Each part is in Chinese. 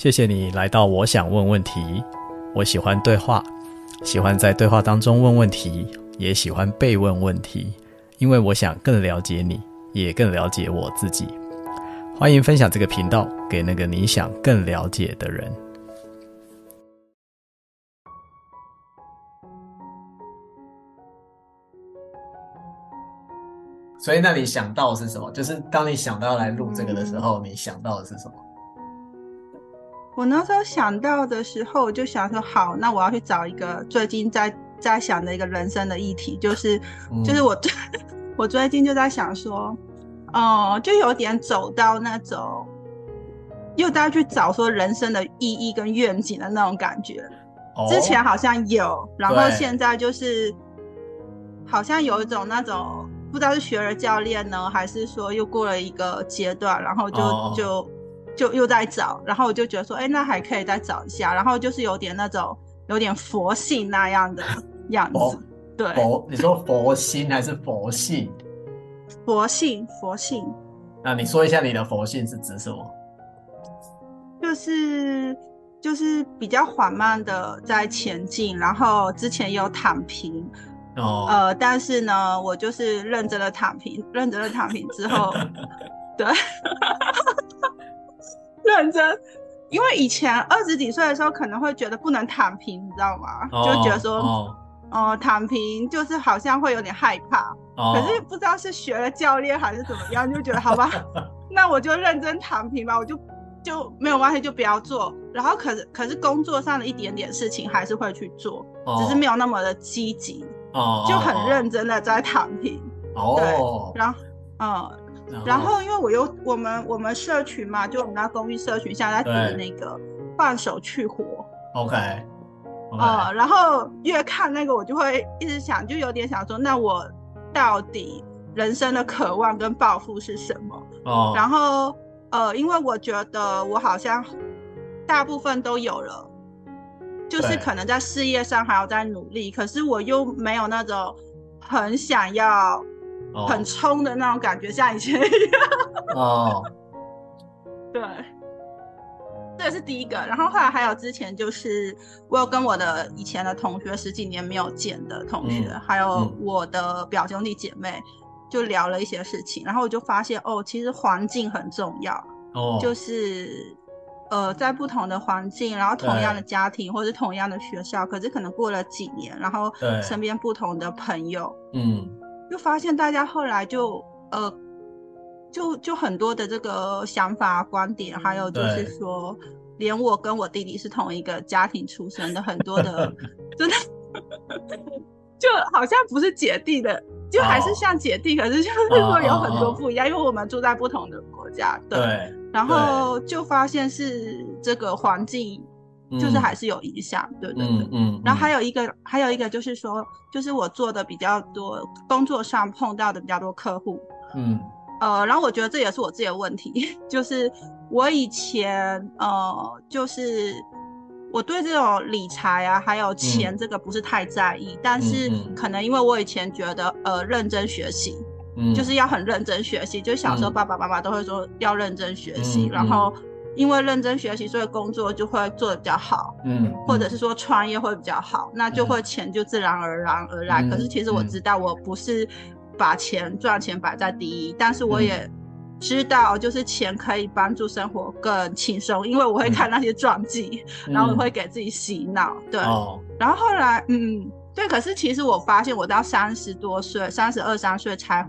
谢谢你来到我想问问题。我喜欢对话，喜欢在对话当中问问题，也喜欢被问问题，因为我想更了解你，也更了解我自己。欢迎分享这个频道给那个你想更了解的人。所以，那你想到的是什么？就是当你想到要来录这个的时候，你想到的是什么？我那时候想到的时候，我就想说，好，那我要去找一个最近在在想的一个人生的议题，就是，嗯、就是我我最近就在想说，哦、呃，就有点走到那种，又在去找说人生的意义跟愿景的那种感觉。哦、之前好像有，然后现在就是，好像有一种那种。不知道是学了教练呢，还是说又过了一个阶段，然后就、oh. 就就又在找，然后我就觉得说，哎，那还可以再找一下，然后就是有点那种有点佛性那样的 样子。佛对，佛，你说佛心还是佛性？佛性，佛性。那你说一下你的佛性是指什么？就是就是比较缓慢的在前进，然后之前有躺平。哦，呃，但是呢，我就是认真的躺平，认真的躺平之后，对，认真，因为以前二十几岁的时候可能会觉得不能躺平，你知道吗？哦、就觉得说，哦、呃，躺平就是好像会有点害怕，哦、可是不知道是学了教练还是怎么样，就觉得好吧，那我就认真躺平吧，我就就没有关系，就不要做。然后可是可是工作上的一点点事情还是会去做，哦、只是没有那么的积极。哦，就很认真的在躺平。哦，对，然后，嗯，然后因为我又我们我们社群嘛，就我们那公寓社群现在在那个放手去活。OK。啊，然后越看那个我就会一直想，就有点想说，那我到底人生的渴望跟抱负是什么？哦。然后呃，因为我觉得我好像大部分都有了。就是可能在事业上还要再努力，可是我又没有那种很想要、很冲的那种感觉，哦、像以前一样。哦，对，这是第一个。然后后来还有之前就是我有跟我的以前的同学，十几年没有见的同学，嗯、还有我的表兄弟姐妹，就聊了一些事情。然后我就发现哦，其实环境很重要。哦，就是。呃，在不同的环境，然后同样的家庭，或者是同样的学校，可是可能过了几年，然后身边不同的朋友，嗯，就发现大家后来就呃，就就很多的这个想法观点，还有就是说，对连我跟我弟弟是同一个家庭出生的，很多的 真的就好像不是姐弟的，就还是像姐弟，oh. 可是就是说有很多不一样，oh. 因为我们住在不同的国家，对。对然后就发现是这个环境，就是还是有影响，嗯、对对对。然后还有一个，还有一个就是说，就是我做的比较多，工作上碰到的比较多客户。嗯。呃，然后我觉得这也是我自己的问题，就是我以前呃，就是我对这种理财啊，还有钱这个不是太在意，嗯、但是可能因为我以前觉得呃，认真学习。就是要很认真学习，就小时候爸爸妈妈都会说要认真学习，嗯、然后因为认真学习，所以工作就会做的比较好，嗯，或者是说创业会比较好，那就会钱就自然而然而来。嗯、可是其实我知道我不是把钱赚钱摆在第一，但是我也知道就是钱可以帮助生活更轻松，因为我会看那些传记，嗯、然后我会给自己洗脑，对，哦、然后后来嗯，对，可是其实我发现我到三十多岁，三十二三岁才。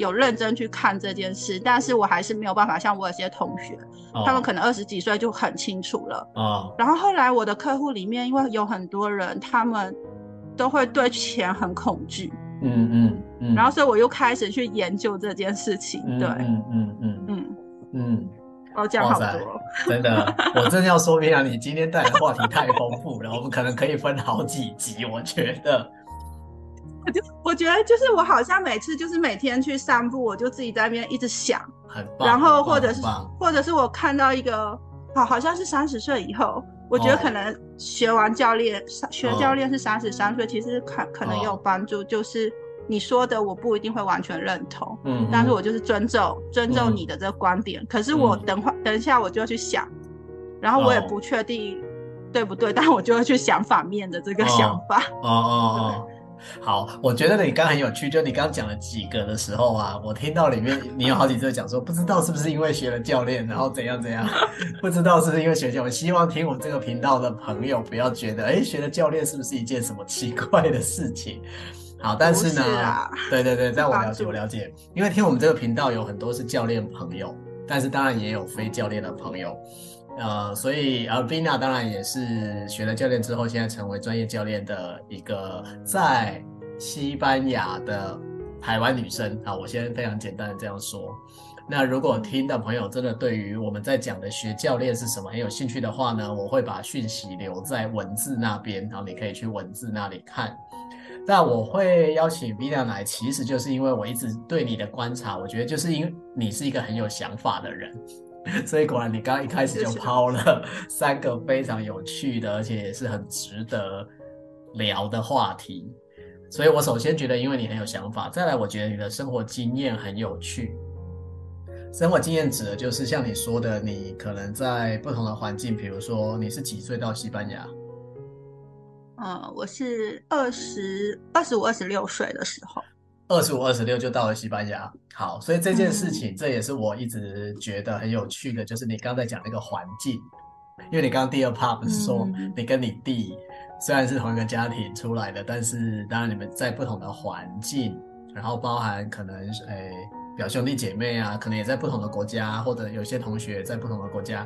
有认真去看这件事，但是我还是没有办法像我有些同学，哦、他们可能二十几岁就很清楚了。哦、然后后来我的客户里面，因为有很多人，他们都会对钱很恐惧。嗯嗯嗯。然后所以我又开始去研究这件事情。对，嗯嗯嗯嗯嗯嗯。哦，这样好多。真的，我真的要说明啊，你今天带的话题太丰富了，我们可能可以分好几集，我觉得。我就我觉得就是我好像每次就是每天去散步，我就自己在那边一直想，很棒，然后或者是或者是我看到一个好好像是三十岁以后，我觉得可能学完教练，哦、学教练是三十三岁，其实可可能也有帮助。就是你说的我不一定会完全认同，嗯，但是我就是尊重尊重你的这个观点。嗯、可是我等会、嗯、等一下我就要去想，然后我也不确定对不对，哦、但我就会去想反面的这个想法。哦哦哦。好，我觉得你刚很有趣，就你刚讲了几个的时候啊，我听到里面 你有好几次讲说，不知道是不是因为学了教练，然后怎样怎样，不知道是不是因为学教练。我希望听我们这个频道的朋友不要觉得，哎，学了教练是不是一件什么奇怪的事情？好，但是呢，是啊、对对对，在我了解我了解，因为听我们这个频道有很多是教练朋友，但是当然也有非教练的朋友。呃，所以呃 Vina 当然也是学了教练之后，现在成为专业教练的一个在西班牙的台湾女生啊。我先非常简单的这样说。那如果听的朋友真的对于我们在讲的学教练是什么很有兴趣的话呢，我会把讯息留在文字那边，然后你可以去文字那里看。但我会邀请 Vina 来，其实就是因为我一直对你的观察，我觉得就是因为你是一个很有想法的人。所以果然，你刚刚一开始就抛了三个非常有趣的，而且也是很值得聊的话题。所以我首先觉得，因为你很有想法；再来，我觉得你的生活经验很有趣。生活经验指的就是像你说的，你可能在不同的环境，比如说你是几岁到西班牙？嗯，我是二十二十五、二十六岁的时候。二十五、二十六就到了西班牙。好，所以这件事情，嗯、这也是我一直觉得很有趣的，就是你刚才讲那个环境，因为你刚刚第二 part 不是说你跟你弟虽然是同一个家庭出来的，但是当然你们在不同的环境，然后包含可能诶、哎、表兄弟姐妹啊，可能也在不同的国家，或者有些同学在不同的国家，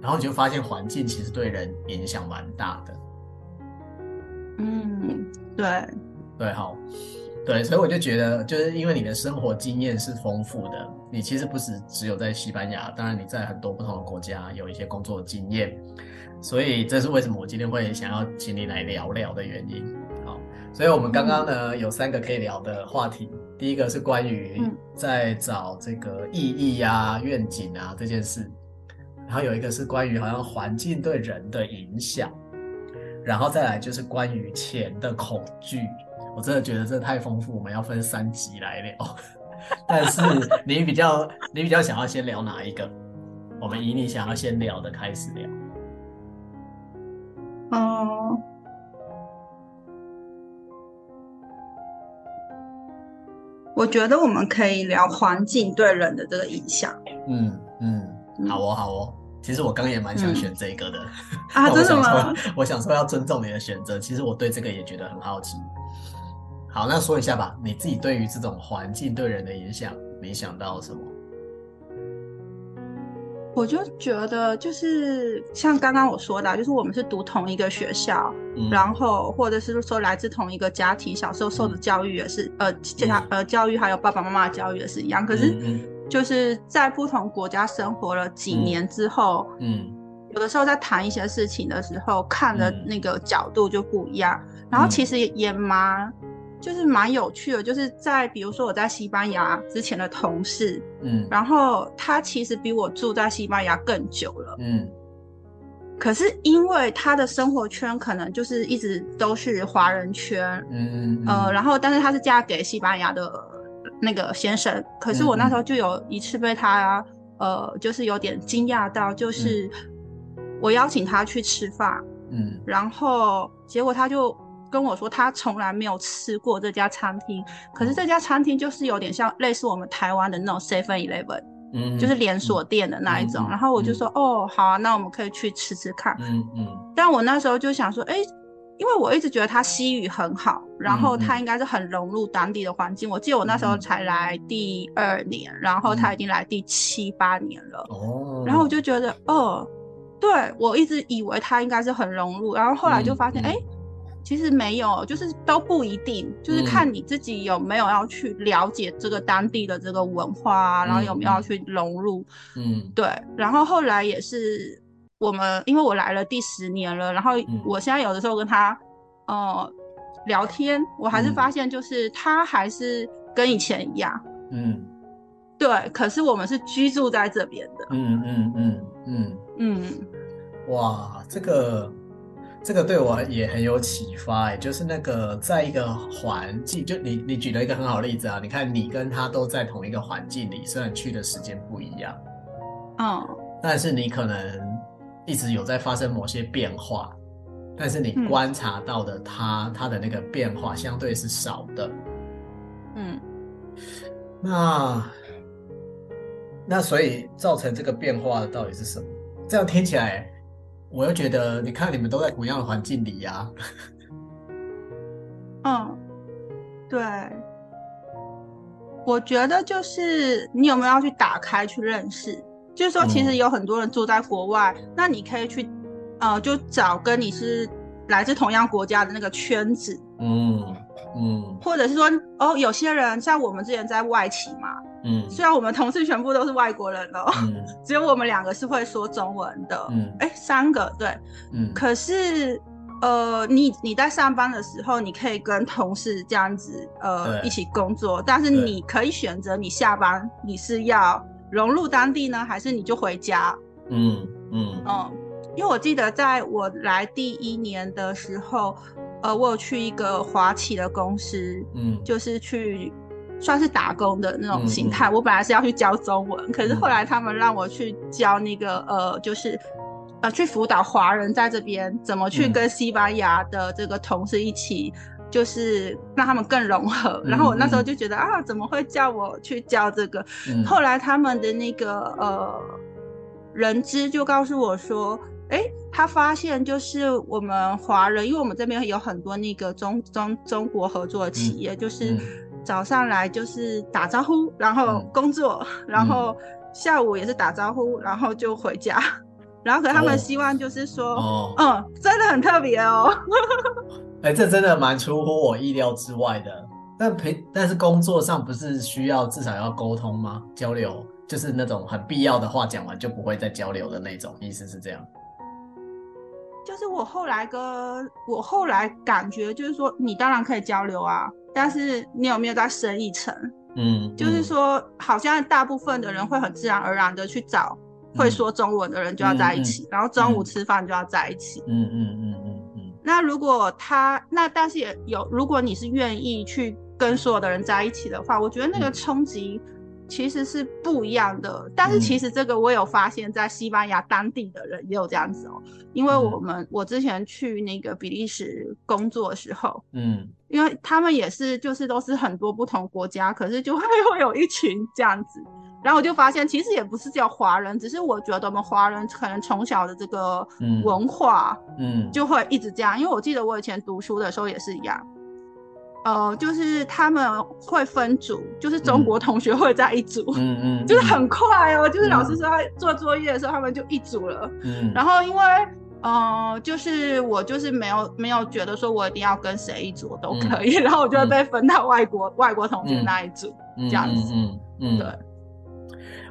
然后你就发现环境其实对人影响蛮大的。嗯，对，对，好。对，所以我就觉得，就是因为你的生活经验是丰富的，你其实不是只有在西班牙，当然你在很多不同的国家有一些工作经验，所以这是为什么我今天会想要请你来聊聊的原因。好，所以我们刚刚呢有三个可以聊的话题，第一个是关于在找这个意义啊、愿景啊这件事，然后有一个是关于好像环境对人的影响，然后再来就是关于钱的恐惧。我真的觉得这太丰富，我们要分三集来聊。但是你比较，你比较想要先聊哪一个？我们以你想要先聊的开始聊。嗯，我觉得我们可以聊环境对人的这个影响。嗯嗯，好哦好哦。其实我刚也蛮想选这个的。嗯、啊，真的吗？我想说要尊重你的选择。其实我对这个也觉得很好奇。好，那说一下吧，你自己对于这种环境对人的影响，你想到什么？我就觉得，就是像刚刚我说的，就是我们是读同一个学校，嗯、然后或者是说来自同一个家庭，小时候受的教育也是，嗯、呃，其他呃教育还有爸爸妈妈的教育也是一样。可是，就是在不同国家生活了几年之后，嗯，嗯有的时候在谈一些事情的时候，看的那个角度就不一样。嗯、然后其实也也蛮。就是蛮有趣的，就是在比如说我在西班牙之前的同事，嗯，然后他其实比我住在西班牙更久了，嗯，可是因为他的生活圈可能就是一直都是华人圈，嗯，嗯，呃，然后但是他是嫁给西班牙的那个先生，可是我那时候就有一次被他，呃，就是有点惊讶到，就是我邀请他去吃饭，嗯，然后结果他就。跟我说他从来没有吃过这家餐厅，可是这家餐厅就是有点像类似我们台湾的那种 Seven Eleven，嗯，就是连锁店的那一种。嗯、然后我就说，嗯、哦，好啊，那我们可以去吃吃看。嗯嗯。但我那时候就想说，哎，因为我一直觉得他西语很好，然后他应该是很融入当地的环境。我记得我那时候才来第二年，然后他已经来第七八年了。哦。然后我就觉得，哦，对，我一直以为他应该是很融入，然后后来就发现，哎、嗯。嗯其实没有，就是都不一定，就是看你自己有没有要去了解这个当地的这个文化啊，嗯、然后有没有要去融入。嗯，对。然后后来也是我们，因为我来了第十年了，然后我现在有的时候跟他，呃，聊天，我还是发现就是他还是跟以前一样。嗯，对。可是我们是居住在这边的。嗯嗯嗯嗯嗯。哇，这个。这个对我也很有启发，哎，就是那个在一个环境，就你你举了一个很好的例子啊，你看你跟他都在同一个环境里，虽然去的时间不一样，嗯，但是你可能一直有在发生某些变化，但是你观察到的它，它、嗯、的那个变化相对是少的。嗯，那那所以造成这个变化的到底是什么？这样听起来，我又觉得，你看你们都在同样的环境里呀、啊。嗯，对。我觉得就是你有没有要去打开去认识？就是说，其实有很多人住在国外，嗯、那你可以去，呃，就找跟你是来自同样国家的那个圈子。嗯嗯。或者是说，哦，有些人像我们之前在外企嘛，嗯，虽然我们同事全部都是外国人哦，嗯、只有我们两个是会说中文的，嗯，哎，三个对，嗯，可是。呃，你你在上班的时候，你可以跟同事这样子呃一起工作，但是你可以选择你下班你是要融入当地呢，还是你就回家？嗯嗯。嗯，因为我记得在我来第一年的时候，呃，我有去一个华企的公司，嗯，就是去算是打工的那种形态。我本来是要去教中文，可是后来他们让我去教那个呃，就是。呃，去辅导华人在这边怎么去跟西班牙的这个同事一起，嗯、就是让他们更融合。嗯、然后我那时候就觉得、嗯、啊，怎么会叫我去教这个？嗯、后来他们的那个呃人资就告诉我说，哎、欸，他发现就是我们华人，因为我们这边有很多那个中中中国合作的企业，嗯、就是早上来就是打招呼，然后工作，嗯、然后下午也是打招呼，然后就回家。然后，可他们希望就是说，哦、嗯，真的很特别哦。哎、欸，这真的蛮出乎我意料之外的。但陪，但是工作上不是需要至少要沟通吗？交流就是那种很必要的话，讲完就不会再交流的那种，意思是这样。就是我后来跟我后来感觉就是说，你当然可以交流啊，但是你有没有再深一层？嗯，嗯就是说，好像大部分的人会很自然而然的去找。会说中文的人就要在一起，嗯嗯、然后中午吃饭就要在一起。嗯嗯嗯嗯嗯。嗯嗯嗯，那如果他那但是也有，如果你是愿意去跟所有的人在一起的话，我觉得那个冲击其实是不一样的。嗯、但是其实这个我有发现，在西班牙当地的人也有这样子哦，因为我们、嗯、我之前去那个比利时工作的时候，嗯，因为他们也是就是都是很多不同国家，可是就会 会有一群这样子。然后我就发现，其实也不是叫华人，只是我觉得我们华人可能从小的这个文化，嗯，就会一直这样。因为我记得我以前读书的时候也是一样，呃，就是他们会分组，就是中国同学会在一组，嗯 嗯，就是很快哦，就是老师说他做作业的时候，他们就一组了，嗯。然后因为，呃，就是我就是没有没有觉得说我一定要跟谁一组都可以，嗯、然后我就会被分到外国、嗯、外国同学那一组，嗯、这样子，嗯嗯，嗯。对。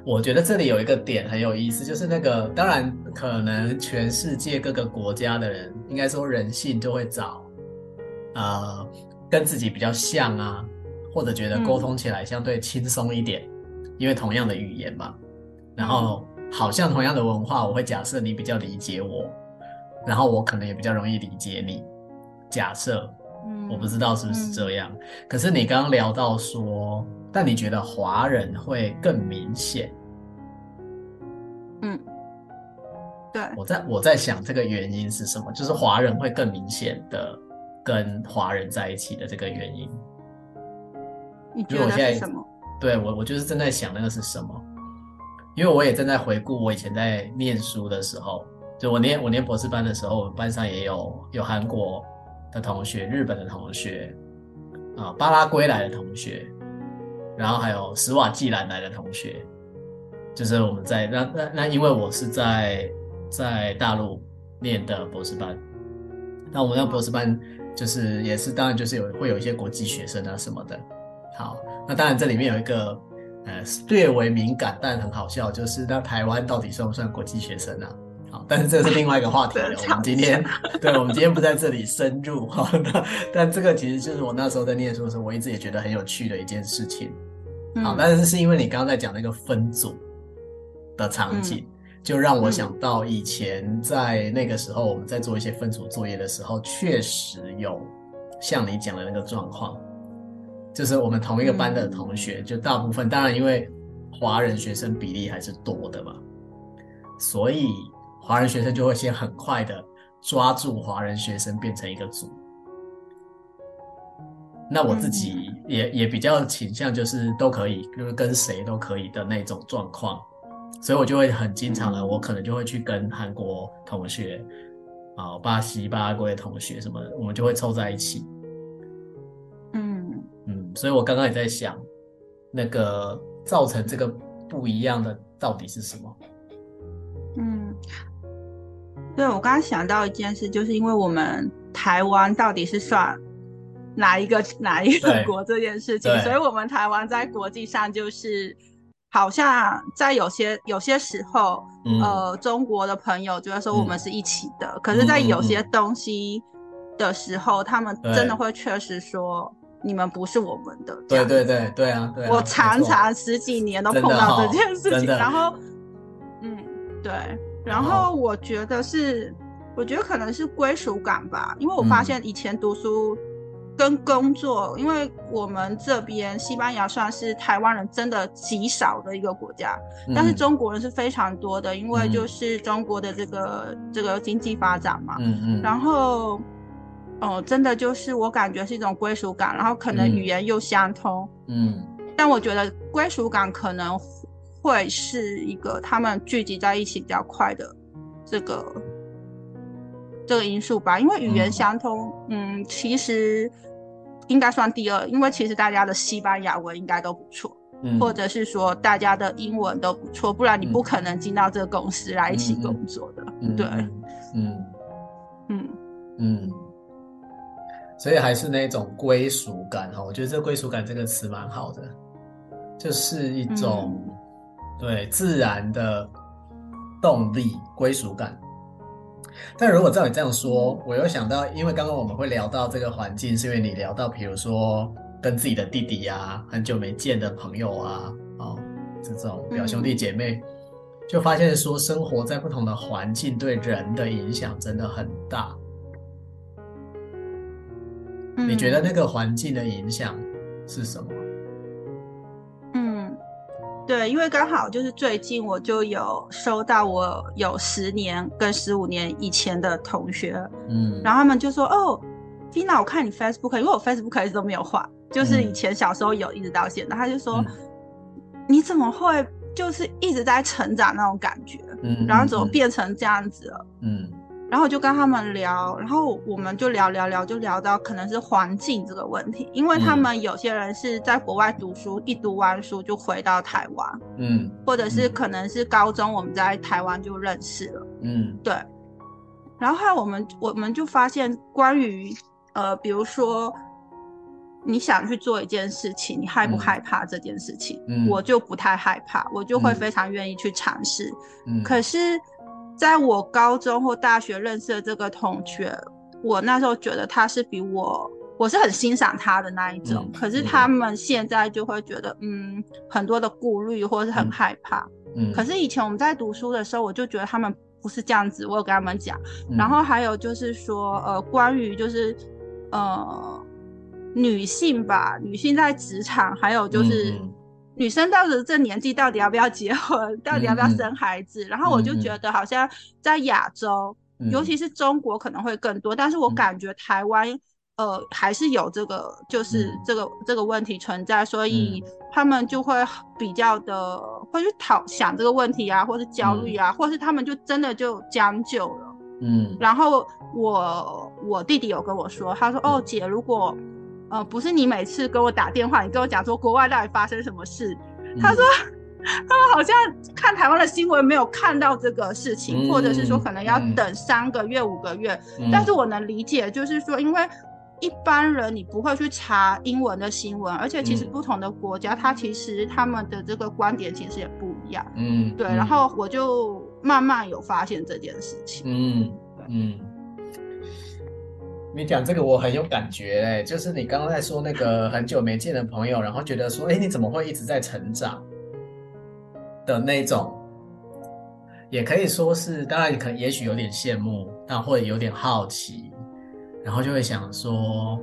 我觉得这里有一个点很有意思，就是那个当然可能全世界各个国家的人，应该说人性就会找，呃，跟自己比较像啊，或者觉得沟通起来相对轻松一点，嗯、因为同样的语言嘛，然后好像同样的文化，我会假设你比较理解我，然后我可能也比较容易理解你，假设，我不知道是不是这样，嗯、可是你刚刚聊到说。但你觉得华人会更明显？嗯，对。我在我在想这个原因是什么？就是华人会更明显的跟华人在一起的这个原因。你觉得是什么？对，我我就是正在想那个是什么，因为我也正在回顾我以前在念书的时候，就我念我念博士班的时候，我们班上也有有韩国的同学、日本的同学啊、巴拉圭来的同学。然后还有史瓦季兰来的同学，就是我们在那那那，因为我是在在大陆念的博士班，那我们那博士班就是也是当然就是有会有一些国际学生啊什么的。好，那当然这里面有一个呃略微敏感但很好笑，就是那台湾到底算不算国际学生啊？好，但是这是另外一个话题了。我们今天 对，我们今天不在这里深入 哈。那但这个其实就是我那时候在念书的时候，我一直也觉得很有趣的一件事情。好，但是是因为你刚刚在讲那个分组的场景，嗯、就让我想到以前在那个时候我们在做一些分组作业的时候，确实有像你讲的那个状况，就是我们同一个班的同学，就大部分当然因为华人学生比例还是多的嘛，所以华人学生就会先很快的抓住华人学生变成一个组。那我自己也、嗯、也比较倾向就是都可以，就是跟谁都可以的那种状况，所以我就会很经常的，嗯、我可能就会去跟韩国同学啊、巴西、巴拉圭同学什么的，我们就会凑在一起。嗯嗯，所以我刚刚也在想，那个造成这个不一样的到底是什么？嗯，对，我刚刚想到一件事，就是因为我们台湾到底是算。哪一个哪一个国这件事情，所以我们台湾在国际上就是好像在有些有些时候，嗯、呃，中国的朋友觉得说我们是一起的，嗯、可是，在有些东西的时候，嗯、他们真的会确实说你们不是我们的。对对对对啊！对啊，我常常十几年都碰到这件事情，然后，嗯，对，然后我觉得是，我觉得可能是归属感吧，因为我发现以前读书。跟工作，因为我们这边西班牙算是台湾人真的极少的一个国家，嗯、但是中国人是非常多的，因为就是中国的这个、嗯、这个经济发展嘛，嗯嗯，然后哦、呃，真的就是我感觉是一种归属感，然后可能语言又相通，嗯，但我觉得归属感可能会是一个他们聚集在一起比较快的这个这个因素吧，因为语言相通，嗯，嗯，其实。应该算第二，因为其实大家的西班牙文应该都不错，嗯、或者是说大家的英文都不错，不然你不可能进到这个公司来一起工作的，嗯、对，嗯嗯。嗯，所以还是那种归属感哈，我觉得这归属感这个词蛮好的，就是一种、嗯、对自然的动力，归属感。但如果照你这样说，我又想到，因为刚刚我们会聊到这个环境，是因为你聊到，比如说跟自己的弟弟啊，很久没见的朋友啊，哦，这种表兄弟姐妹，就发现说，生活在不同的环境对人的影响真的很大。你觉得那个环境的影响是什么？对，因为刚好就是最近我就有收到我有十年跟十五年以前的同学，嗯，然后他们就说：“哦，Tina，我看你 Facebook，因为我 Facebook 一直都没有换，就是以前小时候有，一直到现在。”他就说：“嗯、你怎么会就是一直在成长那种感觉？嗯，然后怎么变成这样子了？嗯。”然后就跟他们聊，然后我们就聊聊聊，就聊到可能是环境这个问题，因为他们有些人是在国外读书，一读完书就回到台湾，嗯，或者是可能是高中我们在台湾就认识了，嗯，对。然后后来我们我们就发现，关于呃，比如说你想去做一件事情，你害不害怕这件事情？嗯，我就不太害怕，我就会非常愿意去尝试，嗯，可是。在我高中或大学认识的这个同学，我那时候觉得他是比我，我是很欣赏他的那一种。嗯、可是他们现在就会觉得，嗯，很多的顾虑或是很害怕。嗯。可是以前我们在读书的时候，我就觉得他们不是这样子。我有跟他们讲。嗯、然后还有就是说，呃，关于就是，呃，女性吧，女性在职场，还有就是。嗯女生到了这年纪，到底要不要结婚？到底要不要生孩子？嗯、然后我就觉得，好像在亚洲，嗯、尤其是中国可能会更多。但是我感觉台湾，嗯、呃，还是有这个，就是这个、嗯、这个问题存在，所以他们就会比较的会去讨想这个问题啊，或是焦虑啊，嗯、或是他们就真的就将就了。嗯。然后我我弟弟有跟我说，他说：“哦，姐，如果。”呃，不是你每次跟我打电话，你跟我讲说国外到底发生什么事？嗯、他说他们好像看台湾的新闻没有看到这个事情，嗯、或者是说可能要等三个月、嗯、五个月。嗯、但是我能理解，就是说，因为一般人你不会去查英文的新闻，而且其实不同的国家，它其实他们的这个观点其实也不一样。嗯，对。然后我就慢慢有发现这件事情。嗯对嗯。你讲这个我很有感觉哎，就是你刚刚在说那个很久没见的朋友，然后觉得说，哎，你怎么会一直在成长的那种，也可以说是，当然可能也许有点羡慕，但会有点好奇，然后就会想说，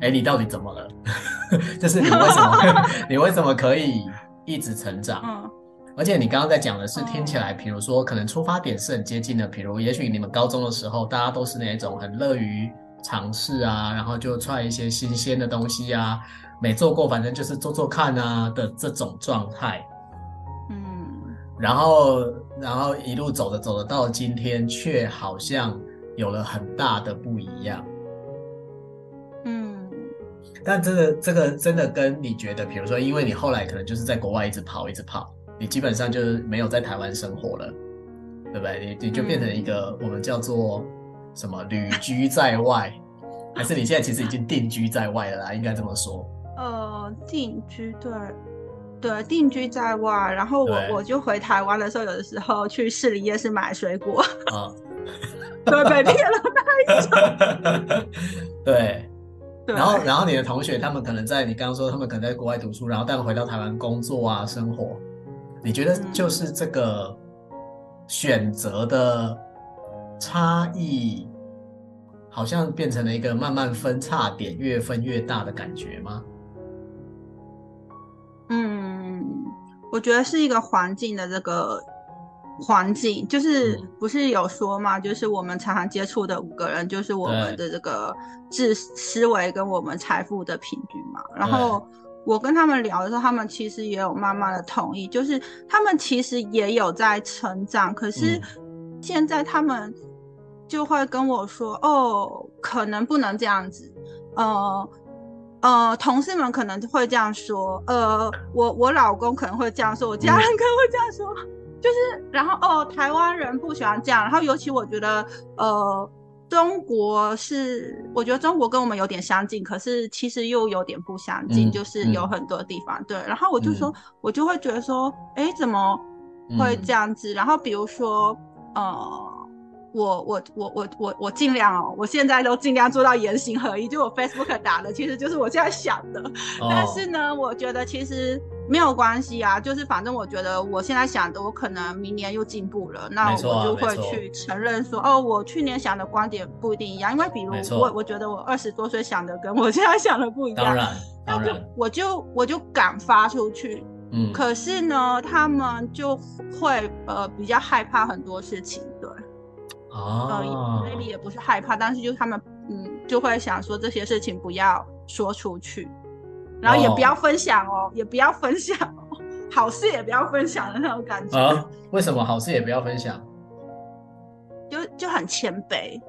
哎，你到底怎么了？就是你为什么，你为什么可以一直成长？而且你刚刚在讲的是听起来，比如说可能出发点是很接近的，比如也许你们高中的时候，大家都是那种很乐于尝试啊，然后就踹一些新鲜的东西啊，没做过反正就是做做看啊的这种状态。嗯，然后然后一路走着走着到今天，却好像有了很大的不一样。嗯，但这个这个真的跟你觉得，比如说，因为你后来可能就是在国外一直跑一直跑。你基本上就是没有在台湾生活了，对不对？你你就变成一个我们叫做什么旅居在外，还是你现在其实已经定居在外了啦？应该这么说。呃，定居对对，定居在外。然后我我就回台湾的时候，有的时候去士林夜市买水果，啊，对，被骗了那一种。对，对。然后然后你的同学他们可能在你刚刚说他们可能在国外读书，然后但回到台湾工作啊生活。你觉得就是这个选择的差异，好像变成了一个慢慢分叉点，越分越大的感觉吗？嗯，我觉得是一个环境的这个环境，就是不是有说嘛，就是我们常常接触的五个人，就是我们的这个智思维跟我们财富的平均嘛，然后。我跟他们聊的时候，他们其实也有慢慢的同意，就是他们其实也有在成长，可是现在他们就会跟我说：“嗯、哦，可能不能这样子。”呃呃，同事们可能会这样说，呃，我我老公可能会这样说，我家人可能会这样说，就是然后哦，台湾人不喜欢这样，然后尤其我觉得呃。中国是，我觉得中国跟我们有点相近，可是其实又有点不相近，嗯、就是有很多地方、嗯、对。然后我就说、嗯，我就会觉得说，哎，怎么会这样子？嗯、然后比如说，呃。我我我我我我尽量哦，我现在都尽量做到言行合一。就我 Facebook 打的，其实就是我现在想的。Oh. 但是呢，我觉得其实没有关系啊，就是反正我觉得我现在想的，我可能明年又进步了，那我就会去承认说，哦，我去年想的观点不一定一样。因为比如我我觉得我二十多岁想的跟我现在想的不一样，当然，当然，我就我就敢发出去。嗯，可是呢，他们就会呃比较害怕很多事情，对。哦，maybe 也不是害怕，但是就他们嗯就会想说这些事情不要说出去，然后也不要分享哦，哦也不要分享哦，好事也不要分享的那种感觉。啊？为什么好事也不要分享？就就很谦卑。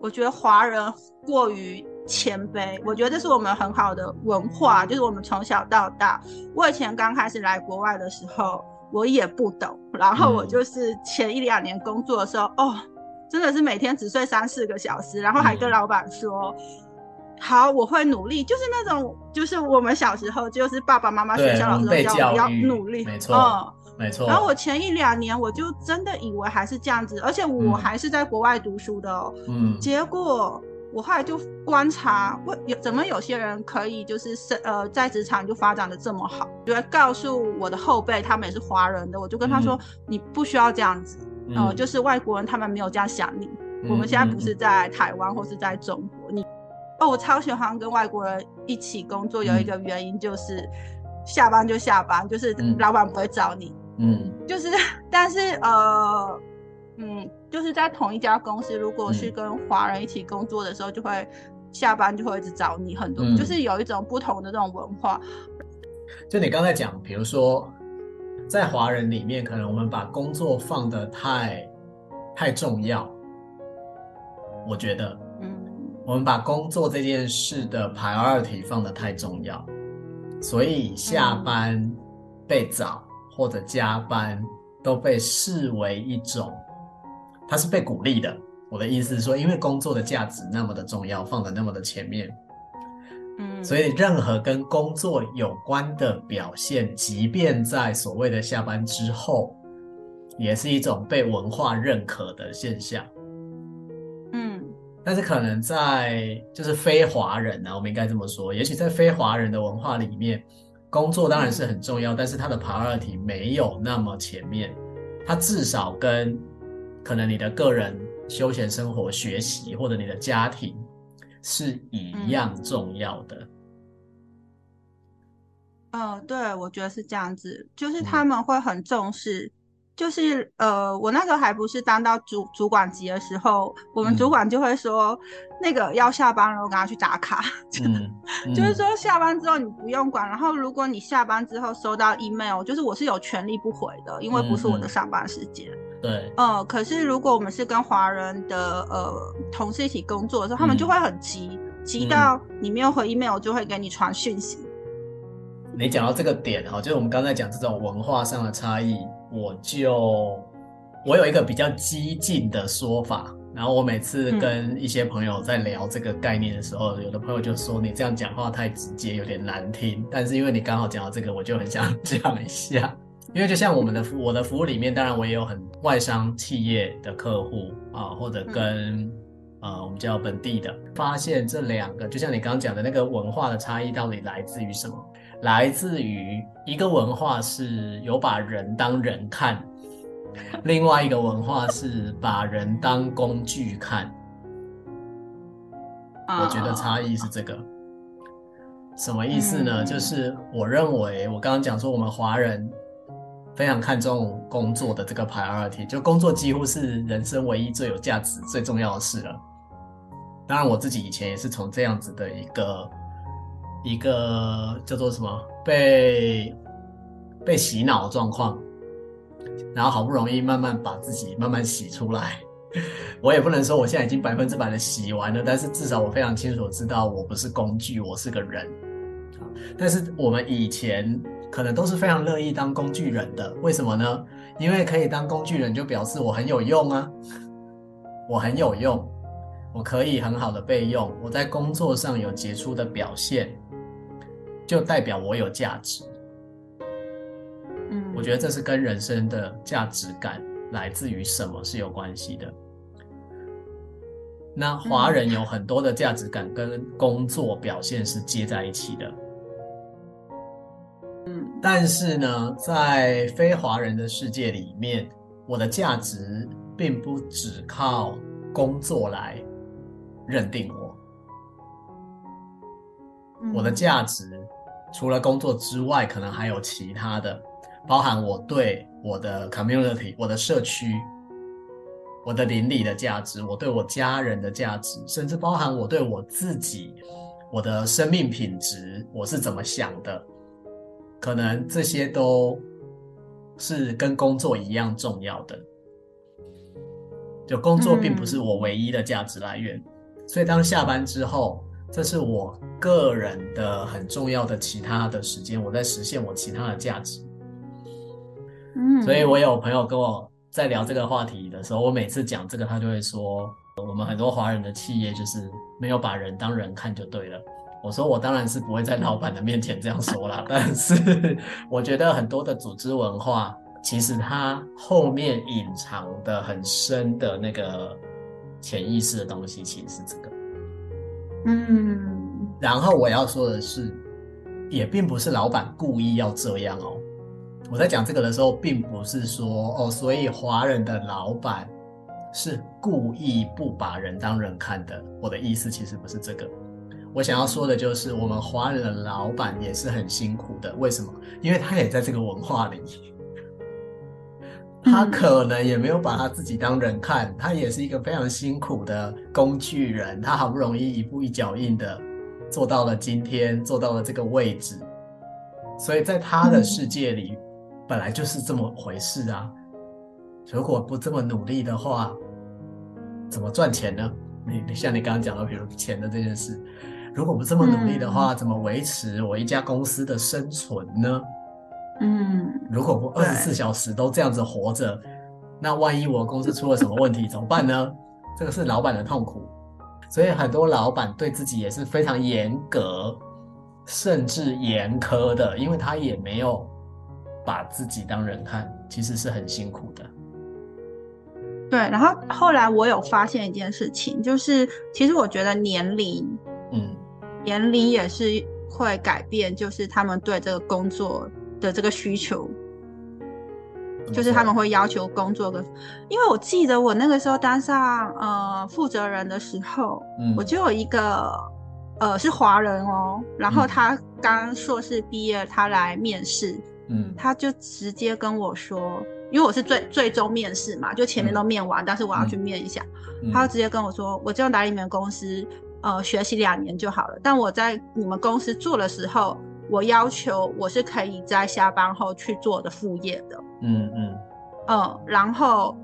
我觉得华人过于谦卑，我觉得这是我们很好的文化，就是我们从小到大，我以前刚开始来国外的时候。我也不懂，然后我就是前一两年工作的时候，嗯、哦，真的是每天只睡三四个小时，然后还跟老板说、嗯，好，我会努力，就是那种，就是我们小时候，就是爸爸妈妈、学校老师都叫我要努力，没错，嗯，没错。然后我前一两年，我就真的以为还是这样子，而且我还是在国外读书的哦，嗯，结果。我后来就观察，为有怎么有些人可以就是生呃在职场就发展的这么好，就会告诉我的后辈，他们也是华人的，我就跟他说，嗯、你不需要这样子，呃、嗯，就是外国人他们没有这样想你。嗯、我们现在不是在台湾或是在中国，你哦，我超喜欢跟外国人一起工作，有一个原因就是下班就下班，就是老板不会找你，嗯，就是但是呃。嗯，就是在同一家公司，如果是跟华人一起工作的时候，就会下班就会一直找你很多，嗯，就是有一种不同的这种文化。就你刚才讲，比如说在华人里面，可能我们把工作放得太太重要，我觉得，嗯，我们把工作这件事的 priority 放得太重要，所以下班被早或者加班都被视为一种。它是被鼓励的。我的意思是说，因为工作的价值那么的重要，放得那么的前面，嗯，所以任何跟工作有关的表现，即便在所谓的下班之后，也是一种被文化认可的现象。嗯，但是可能在就是非华人呢、啊，我们应该这么说，也许在非华人的文化里面，工作当然是很重要，但是它的 priority 没有那么前面，它至少跟。可能你的个人休闲生活、学习或者你的家庭是一样重要的。嗯、呃，对，我觉得是这样子，就是他们会很重视。就是呃，我那时候还不是当到主主管级的时候，我们主管就会说，嗯、那个要下班了，我赶快去打卡。嗯嗯、就是说下班之后你不用管，然后如果你下班之后收到 email，就是我是有权利不回的，因为不是我的上班时间。对。呃，可是如果我们是跟华人的呃同事一起工作的时候，他们就会很急，嗯、急到你没有回 email 就会给你传讯息。你讲到这个点哈，就是我们刚才讲这种文化上的差异。我就我有一个比较激进的说法，然后我每次跟一些朋友在聊这个概念的时候，嗯、有的朋友就说你这样讲话太直接，有点难听。但是因为你刚好讲到这个，我就很想讲一下。因为就像我们的我的服务里面，当然我也有很外商企业的客户啊，或者跟、嗯、呃我们叫本地的，发现这两个就像你刚刚讲的那个文化的差异到底来自于什么？来自于一个文化是有把人当人看，另外一个文化是把人当工具看。我觉得差异是这个，什么意思呢？就是我认为我刚刚讲说我们华人非常看重工作的这个 priority，就工作几乎是人生唯一最有价值、最重要的事了。当然，我自己以前也是从这样子的一个。一个叫做什么被被洗脑的状况，然后好不容易慢慢把自己慢慢洗出来。我也不能说我现在已经百分之百的洗完了，但是至少我非常清楚知道我不是工具，我是个人。但是我们以前可能都是非常乐意当工具人的，为什么呢？因为可以当工具人，就表示我很有用啊，我很有用，我可以很好的被用，我在工作上有杰出的表现。就代表我有价值，嗯，我觉得这是跟人生的价值感来自于什么是有关系的。那华人有很多的价值感跟工作表现是接在一起的，嗯，但是呢，在非华人的世界里面，我的价值并不只靠工作来认定我，我的价值。除了工作之外，可能还有其他的，包含我对我的 community、我的社区、我的邻里的价值，我对我家人的价值，甚至包含我对我自己、我的生命品质，我是怎么想的，可能这些都是跟工作一样重要的。就工作并不是我唯一的价值来源，嗯、所以当下班之后。这是我个人的很重要的其他的时间，我在实现我其他的价值。嗯，所以我有朋友跟我在聊这个话题的时候，我每次讲这个，他就会说，我们很多华人的企业就是没有把人当人看就对了。我说我当然是不会在老板的面前这样说啦，但是我觉得很多的组织文化，其实它后面隐藏的很深的那个潜意识的东西，其实是这个。嗯，然后我要说的是，也并不是老板故意要这样哦。我在讲这个的时候，并不是说哦，所以华人的老板是故意不把人当人看的。我的意思其实不是这个。我想要说的就是，我们华人的老板也是很辛苦的。为什么？因为他也在这个文化里。他可能也没有把他自己当人看，他也是一个非常辛苦的工具人。他好不容易一步一脚印的做到了今天，做到了这个位置，所以在他的世界里，本来就是这么回事啊。如果不这么努力的话，怎么赚钱呢？你像你刚刚讲到，比如钱的这件事，如果不这么努力的话，怎么维持我一家公司的生存呢？嗯，如果不二十四小时都这样子活着，那万一我公司出了什么问题怎么办呢？这个是老板的痛苦，所以很多老板对自己也是非常严格，甚至严苛的，因为他也没有把自己当人看，其实是很辛苦的。对，然后后来我有发现一件事情，就是其实我觉得年龄，嗯，年龄也是会改变，就是他们对这个工作。的这个需求，就是他们会要求工作的，因为我记得我那个时候当上呃负责人的时候，嗯，我就有一个呃，是华人哦。然后他刚硕士毕业，他来面试，嗯，他就直接跟我说，因为我是最最终面试嘛，就前面都面完，嗯、但是我要去面一下，嗯、他就直接跟我说，我就来你们公司，呃，学习两年就好了。但我在你们公司做的时候，我要求我是可以在下班后去做的副业的。嗯嗯嗯，然后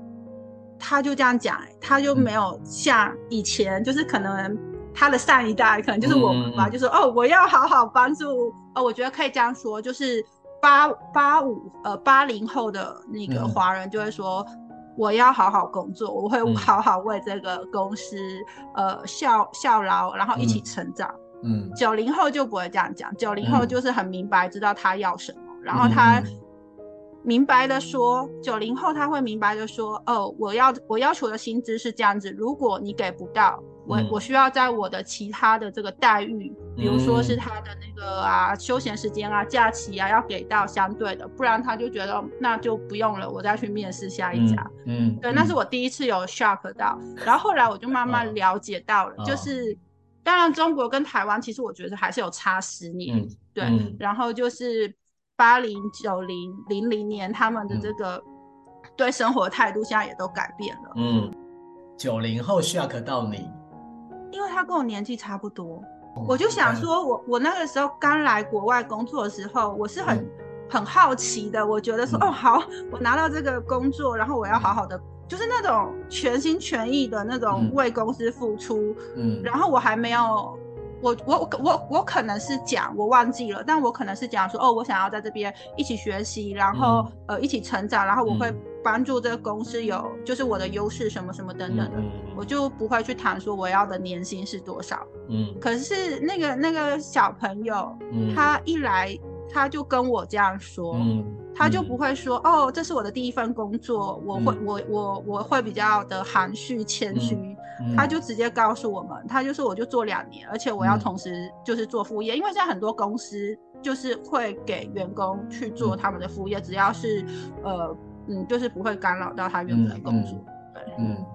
他就这样讲，他就没有像以前，就是可能他的上一代，可能就是我们吧，就说哦，我要好好帮助。呃，我觉得可以这样说，就是八八五呃八零后的那个华人就会说。嗯我要好好工作，我会好好为这个公司、嗯、呃效效劳，然后一起成长。嗯，九零后就不会这样讲，九零后就是很明白知道他要什么，嗯、然后他明白的说，九零后他会明白的说，哦，我要我要求的薪资是这样子，如果你给不到。我我需要在我的其他的这个待遇，比如说是他的那个啊休闲时间啊假期啊要给到相对的，不然他就觉得那就不用了，我再去面试下一家。嗯，对，那是我第一次有 shock 到，然后后来我就慢慢了解到了，就是当然中国跟台湾其实我觉得还是有差十年，对，然后就是八零九零零零年他们的这个对生活态度现在也都改变了。嗯，九零后 shock 到你。因为他跟我年纪差不多，我就想说我，我我那个时候刚来国外工作的时候，我是很、嗯、很好奇的，我觉得说，嗯、哦，好，我拿到这个工作，然后我要好好的，嗯、就是那种全心全意的那种为公司付出，嗯，然后我还没有，我我我我可能是讲我忘记了，但我可能是讲说，哦，我想要在这边一起学习，然后、嗯、呃一起成长，然后我会。帮助这个公司有，就是我的优势什么什么等等的，嗯嗯、我就不会去谈说我要的年薪是多少。嗯，可是那个那个小朋友，嗯、他一来他就跟我这样说，嗯、他就不会说、嗯、哦，这是我的第一份工作，我会、嗯、我我我会比较的含蓄谦虚，他就直接告诉我们，他就说我就做两年，而且我要同时就是做副业，嗯、因为现在很多公司就是会给员工去做他们的副业，嗯、只要是呃。嗯，就是不会干扰到他原本的工作。嗯、对，嗯，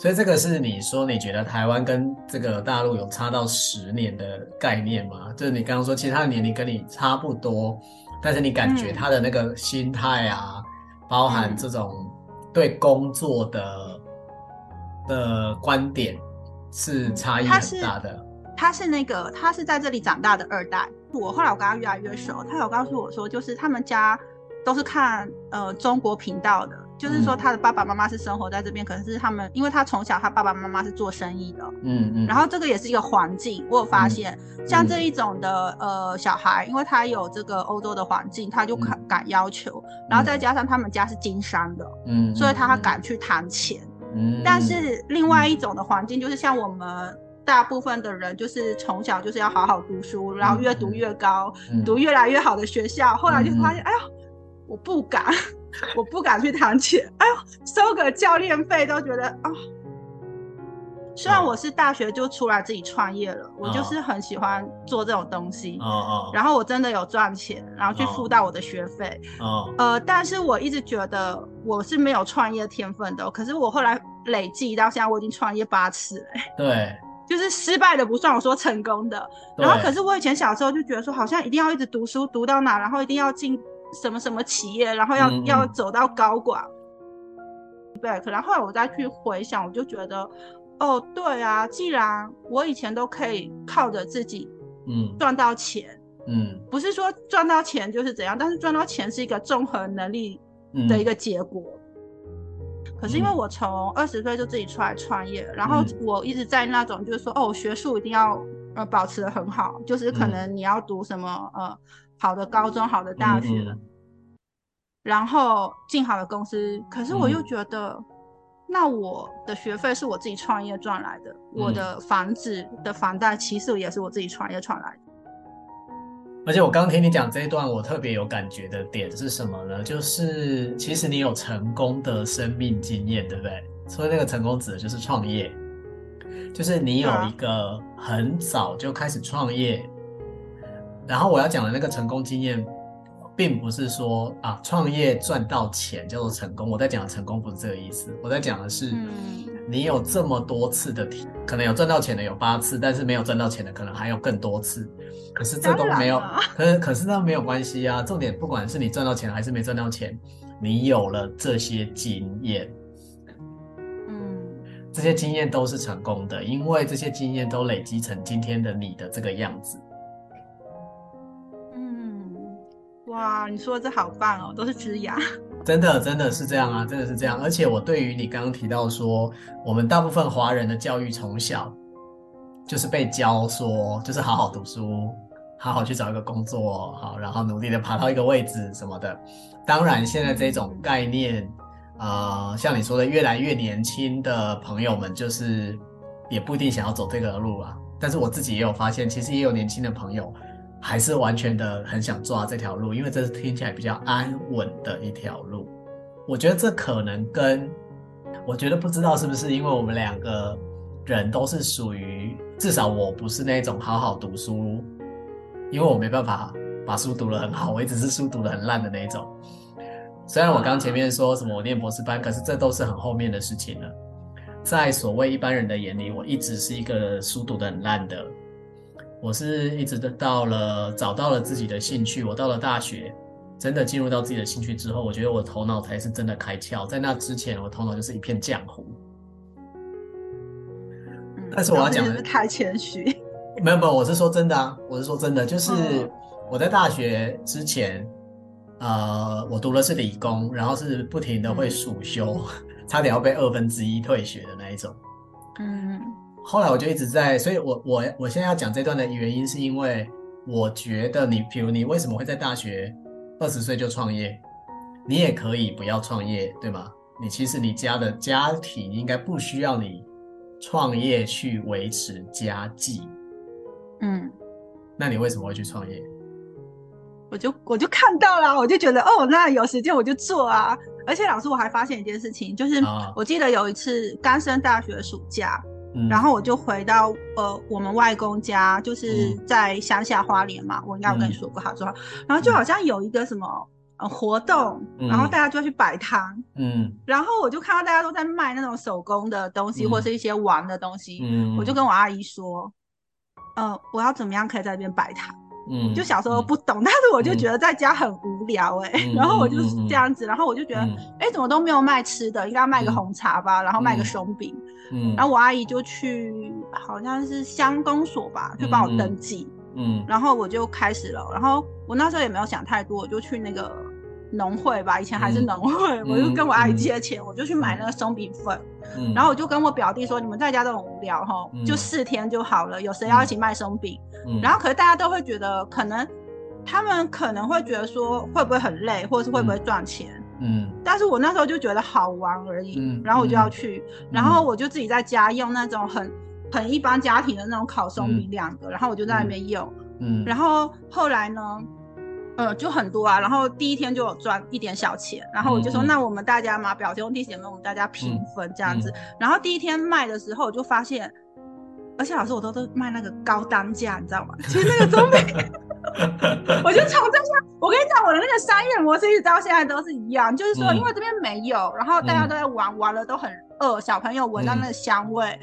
所以这个是你说你觉得台湾跟这个大陆有差到十年的概念吗？就是你刚刚说，其实他的年龄跟你差不多，但是你感觉他的那个心态啊，嗯、包含这种对工作的、嗯、的观点是差异很大的。他是，他是那个，他是在这里长大的二代。我后来我跟他越来越熟，他有告诉我说，就是他们家。都是看呃中国频道的，就是说他的爸爸妈妈是生活在这边，可能是他们因为他从小他爸爸妈妈是做生意的，嗯嗯，然后这个也是一个环境，我有发现，嗯、像这一种的呃小孩，因为他有这个欧洲的环境，他就敢敢要求，嗯、然后再加上他们家是经商的，嗯，所以他敢去谈钱，嗯，但是另外一种的环境就是像我们大部分的人，就是从小就是要好好读书，然后越读越高，嗯、读越来越好的学校，后来就发现，嗯、哎呦。我不敢，我不敢去谈钱。哎呦，收个教练费都觉得啊、哦。虽然我是大学就出来自己创业了，哦、我就是很喜欢做这种东西。哦哦。然后我真的有赚钱，然后去付到我的学费。哦。呃，但是我一直觉得我是没有创业天分的。可是我后来累计到现在，我已经创业八次了。对。就是失败的不算，我说成功的。然后，可是我以前小时候就觉得说，好像一定要一直读书，读到哪，然后一定要进。什么什么企业，然后要、嗯、要走到高管，对、嗯。可然后来我再去回想，我就觉得，哦，对啊，既然我以前都可以靠着自己，嗯，赚到钱，嗯，不是说赚到钱就是怎样，但是赚到钱是一个综合能力的一个结果。嗯、可是因为我从二十岁就自己出来创业，嗯、然后我一直在那种就是说，哦，学术一定要呃保持的很好，就是可能你要读什么、嗯、呃。好的高中，好的大学，然后进好的公司。可是我又觉得，嗯、那我的学费是我自己创业赚来的，嗯、我的房子的房贷其实也是我自己创业赚来的。而且我刚听你讲这一段，我特别有感觉的点是什么呢？就是其实你有成功的生命经验，对不对？所以那个成功指的就是创业，就是你有一个很早就开始创业。然后我要讲的那个成功经验，并不是说啊创业赚到钱叫做成功。我在讲的成功不是这个意思，我在讲的是，你有这么多次的体，可能有赚到钱的有八次，但是没有赚到钱的可能还有更多次。可是这都没有，可是可是那没有关系啊。重点不管是你赚到钱还是没赚到钱，你有了这些经验，嗯，这些经验都是成功的，因为这些经验都累积成今天的你的这个样子。哇，你说的这好棒哦，都是枝芽。真的，真的是这样啊，真的是这样。而且我对于你刚刚提到说，我们大部分华人的教育从小就是被教说，就是好好读书，好好去找一个工作，好，然后努力的爬到一个位置什么的。当然，现在这种概念，呃，像你说的，越来越年轻的朋友们，就是也不一定想要走这个路啊。但是我自己也有发现，其实也有年轻的朋友。还是完全的很想抓这条路，因为这是听起来比较安稳的一条路。我觉得这可能跟，我觉得不知道是不是因为我们两个人都是属于，至少我不是那种好好读书，因为我没办法把书读得很好，我一直是书读得很烂的那种。虽然我刚前面说什么我念博士班，可是这都是很后面的事情了。在所谓一般人的眼里，我一直是一个书读得很烂的。我是一直到了找到了自己的兴趣，我到了大学，真的进入到自己的兴趣之后，我觉得我头脑才是真的开窍。在那之前，我头脑就是一片浆糊。但是我要讲的是太谦虚，没有没有，我是说真的啊，我是说真的，就是我在大学之前，呃，我读的是理工，然后是不停的会暑修，嗯、差点要被二分之一退学的那一种。嗯。后来我就一直在，所以我我我现在要讲这段的原因，是因为我觉得你，比如你为什么会在大学二十岁就创业，你也可以不要创业，对吗？你其实你家的家庭应该不需要你创业去维持家计，嗯，那你为什么会去创业？我就我就看到了，我就觉得哦，那有时间我就做啊。而且老师我还发现一件事情，就是我记得有一次刚升大学的暑假。嗯、然后我就回到呃我们外公家，就是在乡下花莲嘛，嗯、我应该有跟你说过，他说，然后就好像有一个什么呃活动，嗯、然后大家就要去摆摊，嗯，然后我就看到大家都在卖那种手工的东西，嗯、或是一些玩的东西，嗯，我就跟我阿姨说，呃，我要怎么样可以在这边摆摊？嗯，就小时候不懂，嗯、但是我就觉得在家很无聊哎、然后我就是这样子，嗯、然后我就觉得，哎、怎么都没有卖吃的，应该要卖个红茶吧，嗯、然后卖个松饼，嗯，然后我阿姨就去好像是乡公所吧，就帮我登记，嗯，然后我就开始了，然后我那时候也没有想太多，我就去那个。农会吧，以前还是农会，嗯、我就跟我阿姨借钱，嗯、我就去买那个松饼粉，嗯、然后我就跟我表弟说：“你们在家都很无聊哈，嗯、就四天就好了，有谁要一起卖松饼？”嗯、然后可是大家都会觉得，可能他们可能会觉得说会不会很累，或者是会不会赚钱？嗯，但是我那时候就觉得好玩而已，嗯、然后我就要去，嗯、然后我就自己在家用那种很很一般家庭的那种烤松饼两个，嗯、然后我就在那边用，嗯，然后后来呢？嗯，就很多啊，然后第一天就有赚一点小钱，然后我就说，嗯、那我们大家嘛，表兄弟姐妹，我们大家平分这样子。然后第一天卖的时候，我就发现，而且老师我都都卖那个高单价，你知道吗？其实那个中美。我就从这些，我跟你讲，我的那个商业模式一直到现在都是一样，就是说，因为这边没有，然后大家都在玩，玩了都很饿，小朋友闻到那个香味，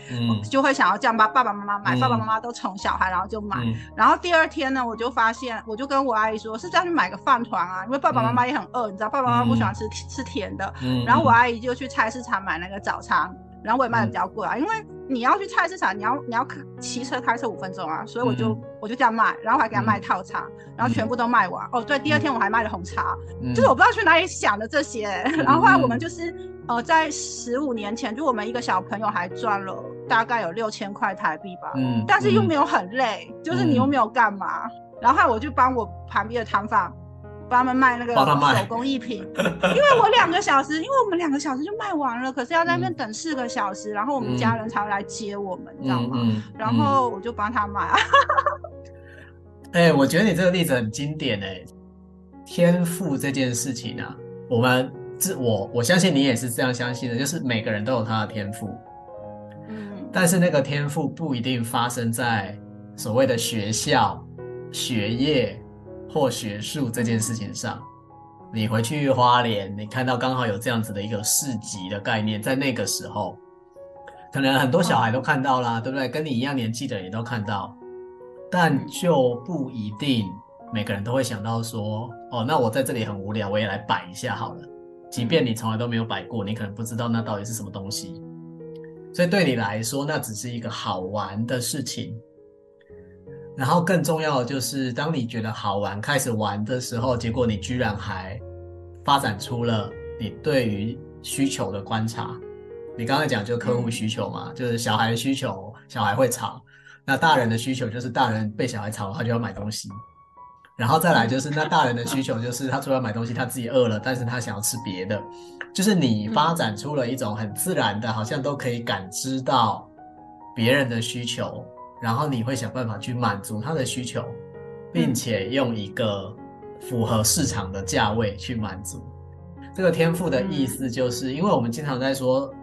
就会想要这样把爸爸妈妈买，爸爸妈妈都宠小孩，然后就买。然后第二天呢，我就发现，我就跟我阿姨说，是这样去买个饭团啊，因为爸爸妈妈也很饿，你知道，爸爸妈妈不喜欢吃吃甜的。然后我阿姨就去菜市场买那个早餐。然后我也卖的比较贵啊，嗯、因为你要去菜市场，你要你要骑车开车五分钟啊，所以我就、嗯、我就这样卖，然后还给他卖套餐，嗯、然后全部都卖完。嗯、哦，对，第二天我还卖了红茶，嗯、就是我不知道去哪里想的这些。嗯、然后后来我们就是呃，在十五年前，就我们一个小朋友还赚了大概有六千块台币吧，嗯，但是又没有很累，嗯、就是你又没有干嘛。嗯、然后我就帮我旁边的摊贩。帮他们卖那个手工艺品，因为我两个小时，因为我们两个小时就卖完了，可是要在那边等四个小时，嗯、然后我们家人才会来接我们，知道吗？然后我就帮他卖。哎、欸，我觉得你这个例子很经典哎、欸，天赋这件事情啊，我们自我我相信你也是这样相信的，就是每个人都有他的天赋，嗯，但是那个天赋不一定发生在所谓的学校学业。或学术这件事情上，你回去花莲，你看到刚好有这样子的一个市集的概念，在那个时候，可能很多小孩都看到啦，对不对？跟你一样年纪的也都看到，但就不一定每个人都会想到说，哦，那我在这里很无聊，我也来摆一下好了。即便你从来都没有摆过，你可能不知道那到底是什么东西，所以对你来说，那只是一个好玩的事情。然后更重要的就是，当你觉得好玩，开始玩的时候，结果你居然还发展出了你对于需求的观察。你刚才讲就客户需求嘛，就是小孩的需求，小孩会吵；那大人的需求就是大人被小孩吵，他就要买东西。然后再来就是那大人的需求，就是他除了买东西，他自己饿了，但是他想要吃别的。就是你发展出了一种很自然的，好像都可以感知到别人的需求，然后你会想办法去满足他的需求，并且用一个符合市场的价位去满足。这个天赋的意思就是，因为我们经常在说，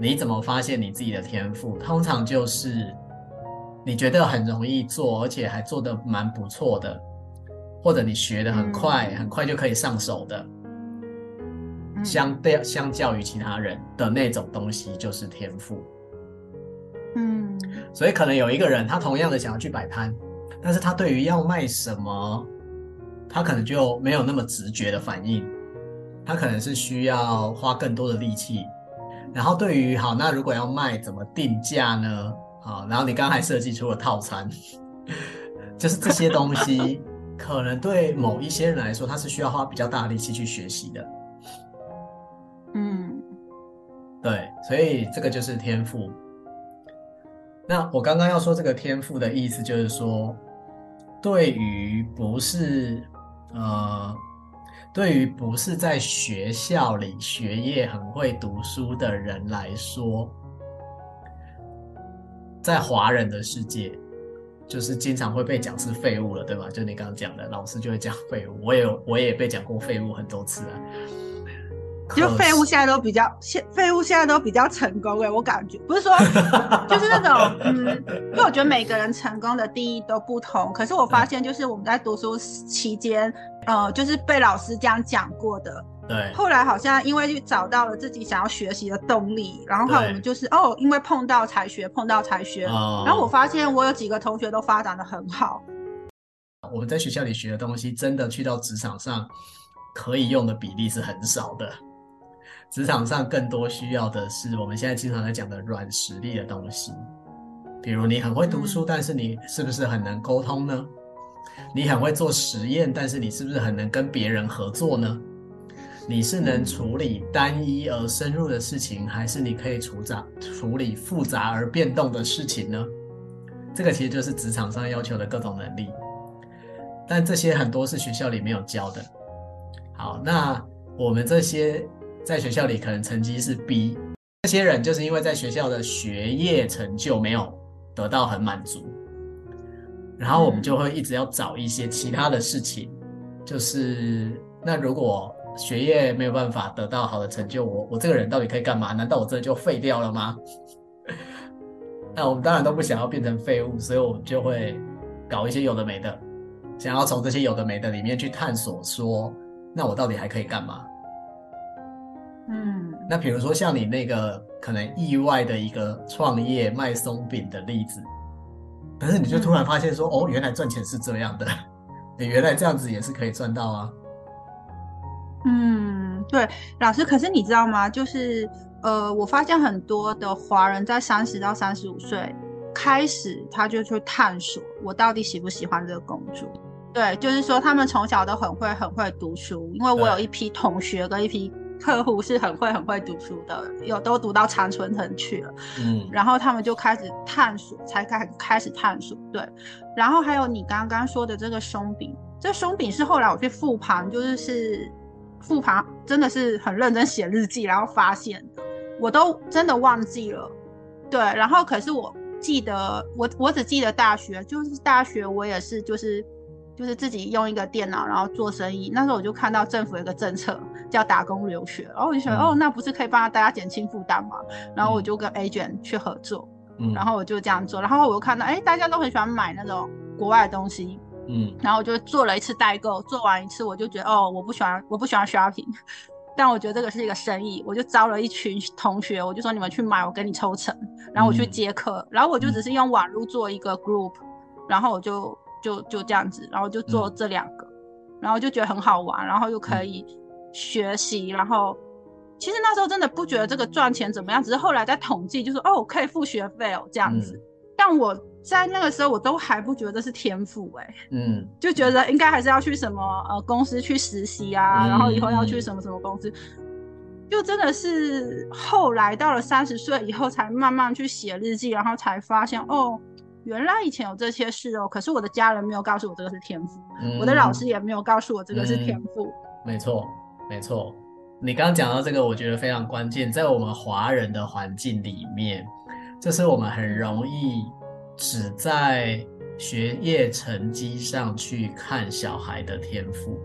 你怎么发现你自己的天赋？通常就是你觉得很容易做，而且还做得蛮不错的。或者你学的很快，嗯、很快就可以上手的，嗯、相对相较于其他人的那种东西，就是天赋。嗯，所以可能有一个人，他同样的想要去摆摊，但是他对于要卖什么，他可能就没有那么直觉的反应，他可能是需要花更多的力气。然后对于好，那如果要卖，怎么定价呢？好，然后你刚才设计出了套餐，就是这些东西。可能对某一些人来说，他是需要花比较大的力气去学习的。嗯，对，所以这个就是天赋。那我刚刚要说这个天赋的意思，就是说，对于不是呃，对于不是在学校里学业很会读书的人来说，在华人的世界。就是经常会被讲是废物了，对吧？就你刚刚讲的，老师就会讲废物。我也，我也被讲过废物很多次啊。就废物现在都比较现，废物现在都比较成功哎，我感觉不是说，就是那种嗯，因为我觉得每个人成功的定义都不同。可是我发现，就是我们在读书期间，呃，就是被老师这样讲过的。对，后来好像因为找到了自己想要学习的动力，然后后来我们就是哦，因为碰到才学，碰到才学。哦。然后我发现我有几个同学都发展的很好。我们在学校里学的东西，真的去到职场上可以用的比例是很少的。职场上更多需要的是我们现在经常在讲的软实力的东西，比如你很会读书，嗯。但是你是不是很能沟通呢？你很会做实验，但是你是不是很能跟别人合作呢？你是能处理单一而深入的事情，还是你可以处杂处理复杂而变动的事情呢？这个其实就是职场上要求的各种能力，但这些很多是学校里没有教的。好，那我们这些在学校里可能成绩是 B，这些人就是因为在学校的学业成就没有得到很满足，然后我们就会一直要找一些其他的事情，就是那如果。学业没有办法得到好的成就，我我这个人到底可以干嘛？难道我真的就废掉了吗？那我们当然都不想要变成废物，所以我们就会搞一些有的没的，想要从这些有的没的里面去探索，说那我到底还可以干嘛？嗯，那比如说像你那个可能意外的一个创业卖松饼的例子，可是你就突然发现说，哦，原来赚钱是这样的，你 原来这样子也是可以赚到啊。嗯，对，老师，可是你知道吗？就是呃，我发现很多的华人在三十到三十五岁开始，他就去探索我到底喜不喜欢这个工作。对，就是说他们从小都很会很会读书，因为我有一批同学跟一批客户是很会很会读书的，有都读到常春藤去了。嗯，然后他们就开始探索，才开开始探索。对，然后还有你刚刚说的这个松饼，这松饼是后来我去复盘，就是是。复盘真的是很认真写日记，然后发现我都真的忘记了，对，然后可是我记得我我只记得大学，就是大学我也是就是就是自己用一个电脑然后做生意，那时候我就看到政府有一个政策叫打工留学，然后我就想、嗯、哦，那不是可以帮大家减轻负担吗？然后我就跟 agent 去合作，嗯，然后我就这样做，然后我又看到哎，大家都很喜欢买那种国外的东西。嗯，然后我就做了一次代购，做完一次我就觉得哦，我不喜欢，我不喜欢 shopping，但我觉得这个是一个生意，我就招了一群同学，我就说你们去买，我给你抽成，然后我去接客，嗯、然后我就只是用网络做一个 group，然后我就就就这样子，然后就做这两个，嗯、然后就觉得很好玩，然后又可以学习，然后其实那时候真的不觉得这个赚钱怎么样，只是后来在统计，就是哦可以付学费哦这样子，嗯、但我。在那个时候，我都还不觉得是天赋哎，嗯，就觉得应该还是要去什么呃公司去实习啊，嗯、然后以后要去什么什么公司，就真的是后来到了三十岁以后，才慢慢去写日记，然后才发现哦，原来以前有这些事哦，可是我的家人没有告诉我这个是天赋，嗯、我的老师也没有告诉我这个是天赋。嗯、没错，没错，你刚刚讲到这个，我觉得非常关键，在我们华人的环境里面，就是我们很容易。只在学业成绩上去看小孩的天赋，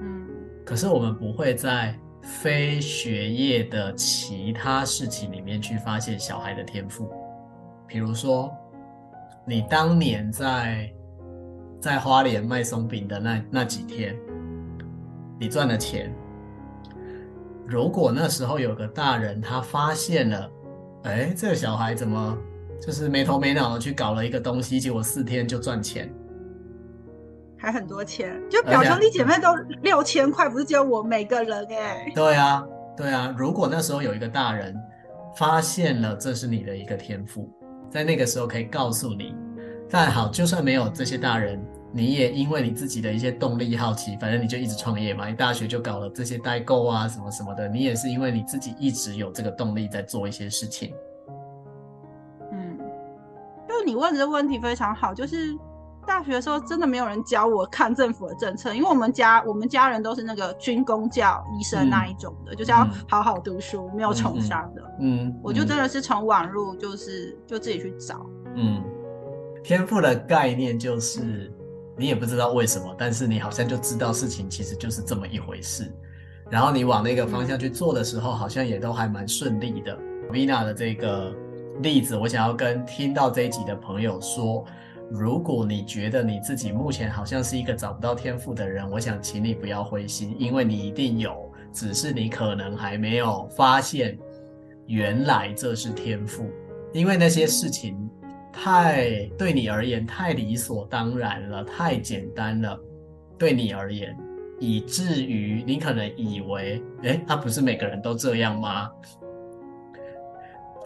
嗯，可是我们不会在非学业的其他事情里面去发现小孩的天赋。比如说，你当年在在花莲卖松饼的那那几天，你赚了钱。如果那时候有个大人他发现了，哎，这个小孩怎么？就是没头没脑的去搞了一个东西，结果四天就赚钱，还很多钱。就表兄弟姐妹都六千块，不是只有我每个人哎、欸。对啊，对啊。如果那时候有一个大人发现了这是你的一个天赋，在那个时候可以告诉你。但好，就算没有这些大人，你也因为你自己的一些动力、好奇，反正你就一直创业嘛。你大学就搞了这些代购啊，什么什么的，你也是因为你自己一直有这个动力在做一些事情。你问的问题非常好，就是大学的时候真的没有人教我看政府的政策，因为我们家我们家人都是那个军工教医生那一种的，嗯、就是要好好读书，嗯、没有从商的。嗯，嗯我就真的是从网络就是就自己去找。嗯，天赋的概念就是你也不知道为什么，但是你好像就知道事情其实就是这么一回事，然后你往那个方向去做的时候，好像也都还蛮顺利的。Vina 的这个。例子，我想要跟听到这一集的朋友说，如果你觉得你自己目前好像是一个找不到天赋的人，我想请你不要灰心，因为你一定有，只是你可能还没有发现，原来这是天赋，因为那些事情太对你而言太理所当然了，太简单了，对你而言，以至于你可能以为，诶，他不是每个人都这样吗？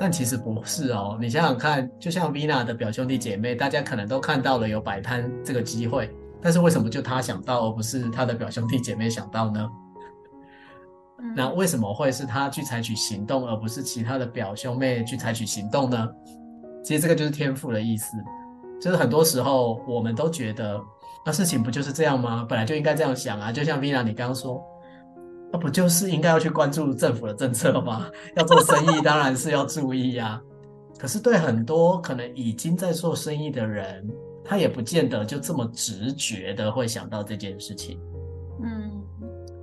但其实不是哦，你想想看，就像 Vina 的表兄弟姐妹，大家可能都看到了有摆摊这个机会，但是为什么就他想到，而不是他的表兄弟姐妹想到呢？嗯、那为什么会是他去采取行动，而不是其他的表兄妹去采取行动呢？其实这个就是天赋的意思，就是很多时候我们都觉得，那事情不就是这样吗？本来就应该这样想啊，就像 Vina 你刚刚说。那不就是应该要去关注政府的政策吗？要做生意当然是要注意呀。可是对很多可能已经在做生意的人，他也不见得就这么直觉的会想到这件事情。嗯，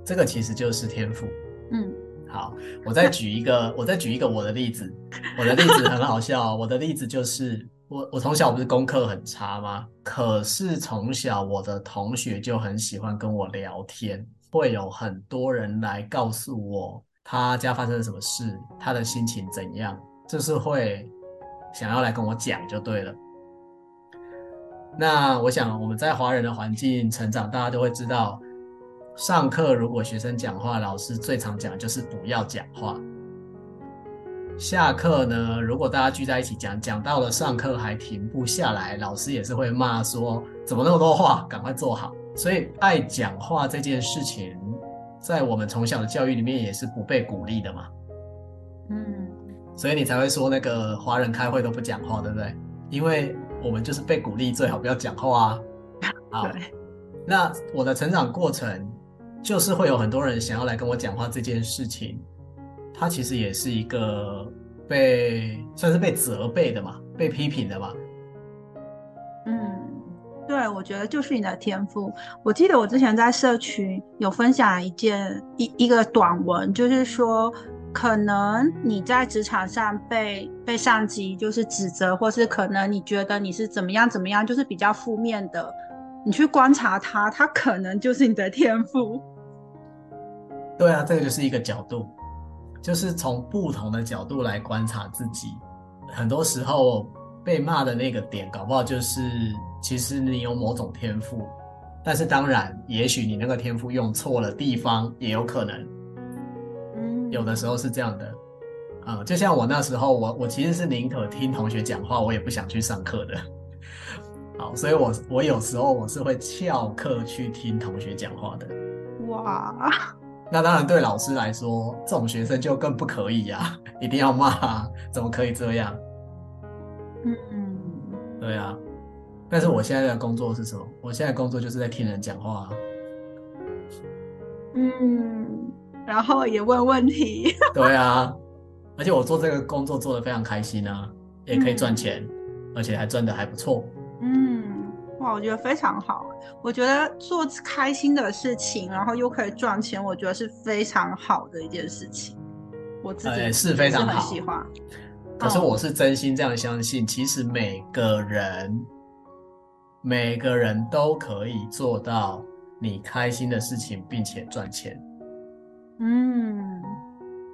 这个其实就是天赋。嗯，好，我再举一个，我再举一个我的例子。我的例子很好笑，我的例子就是我我从小不是功课很差吗？可是从小我的同学就很喜欢跟我聊天。会有很多人来告诉我他家发生了什么事，他的心情怎样，就是会想要来跟我讲就对了。那我想我们在华人的环境成长，大家都会知道，上课如果学生讲话，老师最常讲的就是不要讲话。下课呢，如果大家聚在一起讲，讲到了上课还停不下来，老师也是会骂说怎么那么多话，赶快坐好。所以，爱讲话这件事情，在我们从小的教育里面也是不被鼓励的嘛。嗯，所以你才会说那个华人开会都不讲话，对不对？因为我们就是被鼓励最好不要讲话啊。那我的成长过程就是会有很多人想要来跟我讲话这件事情，它其实也是一个被算是被责备的嘛，被批评的嘛。对，我觉得就是你的天赋。我记得我之前在社群有分享一件一一个短文，就是说，可能你在职场上被被上级就是指责，或是可能你觉得你是怎么样怎么样，就是比较负面的。你去观察他，他可能就是你的天赋。对啊，这个就是一个角度，就是从不同的角度来观察自己。很多时候被骂的那个点，搞不好就是其实你有某种天赋，但是当然，也许你那个天赋用错了地方，也有可能。嗯，有的时候是这样的。啊、嗯，就像我那时候，我我其实是宁可听同学讲话，我也不想去上课的。好，所以我我有时候我是会翘课去听同学讲话的。哇，那当然对老师来说，这种学生就更不可以呀、啊，一定要骂，怎么可以这样？嗯嗯，对啊。但是我现在的工作是什么？我现在工作就是在听人讲话。嗯，然后也问问题。对啊。而且我做这个工作做得非常开心啊，也可以赚钱，嗯、而且还赚得还不错。嗯，哇，我觉得非常好。我觉得做开心的事情，然后又可以赚钱，我觉得是非常好的一件事情。我自己是非常好，喜欢。可是我是真心这样相信，其实每个人每个人都可以做到你开心的事情，并且赚钱。嗯。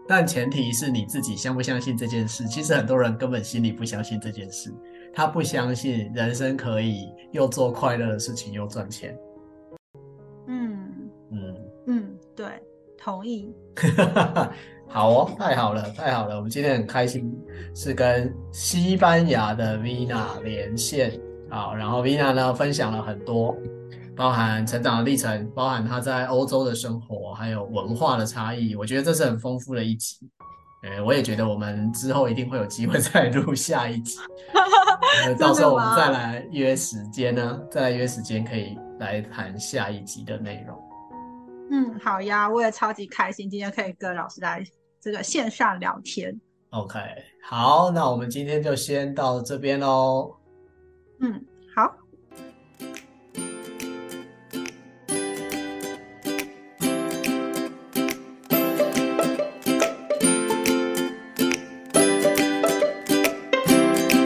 但前提是你自己相不相信这件事。其实很多人根本心里不相信这件事，他不相信人生可以又做快乐的事情又赚钱。嗯嗯嗯，对，同意。好哦，太好了，太好了！我们今天很开心，是跟西班牙的 Vina 连线。好，然后 Vina 呢分享了很多。包含成长的历程，包含他在欧洲的生活，还有文化的差异，我觉得这是很丰富的一集。呃，我也觉得我们之后一定会有机会 再录下一集。到时候我们再来约时间呢，再来约时间可以来谈下一集的内容。嗯，好呀，我也超级开心今天可以跟老师来这个线上聊天。OK，好，那我们今天就先到这边喽。嗯。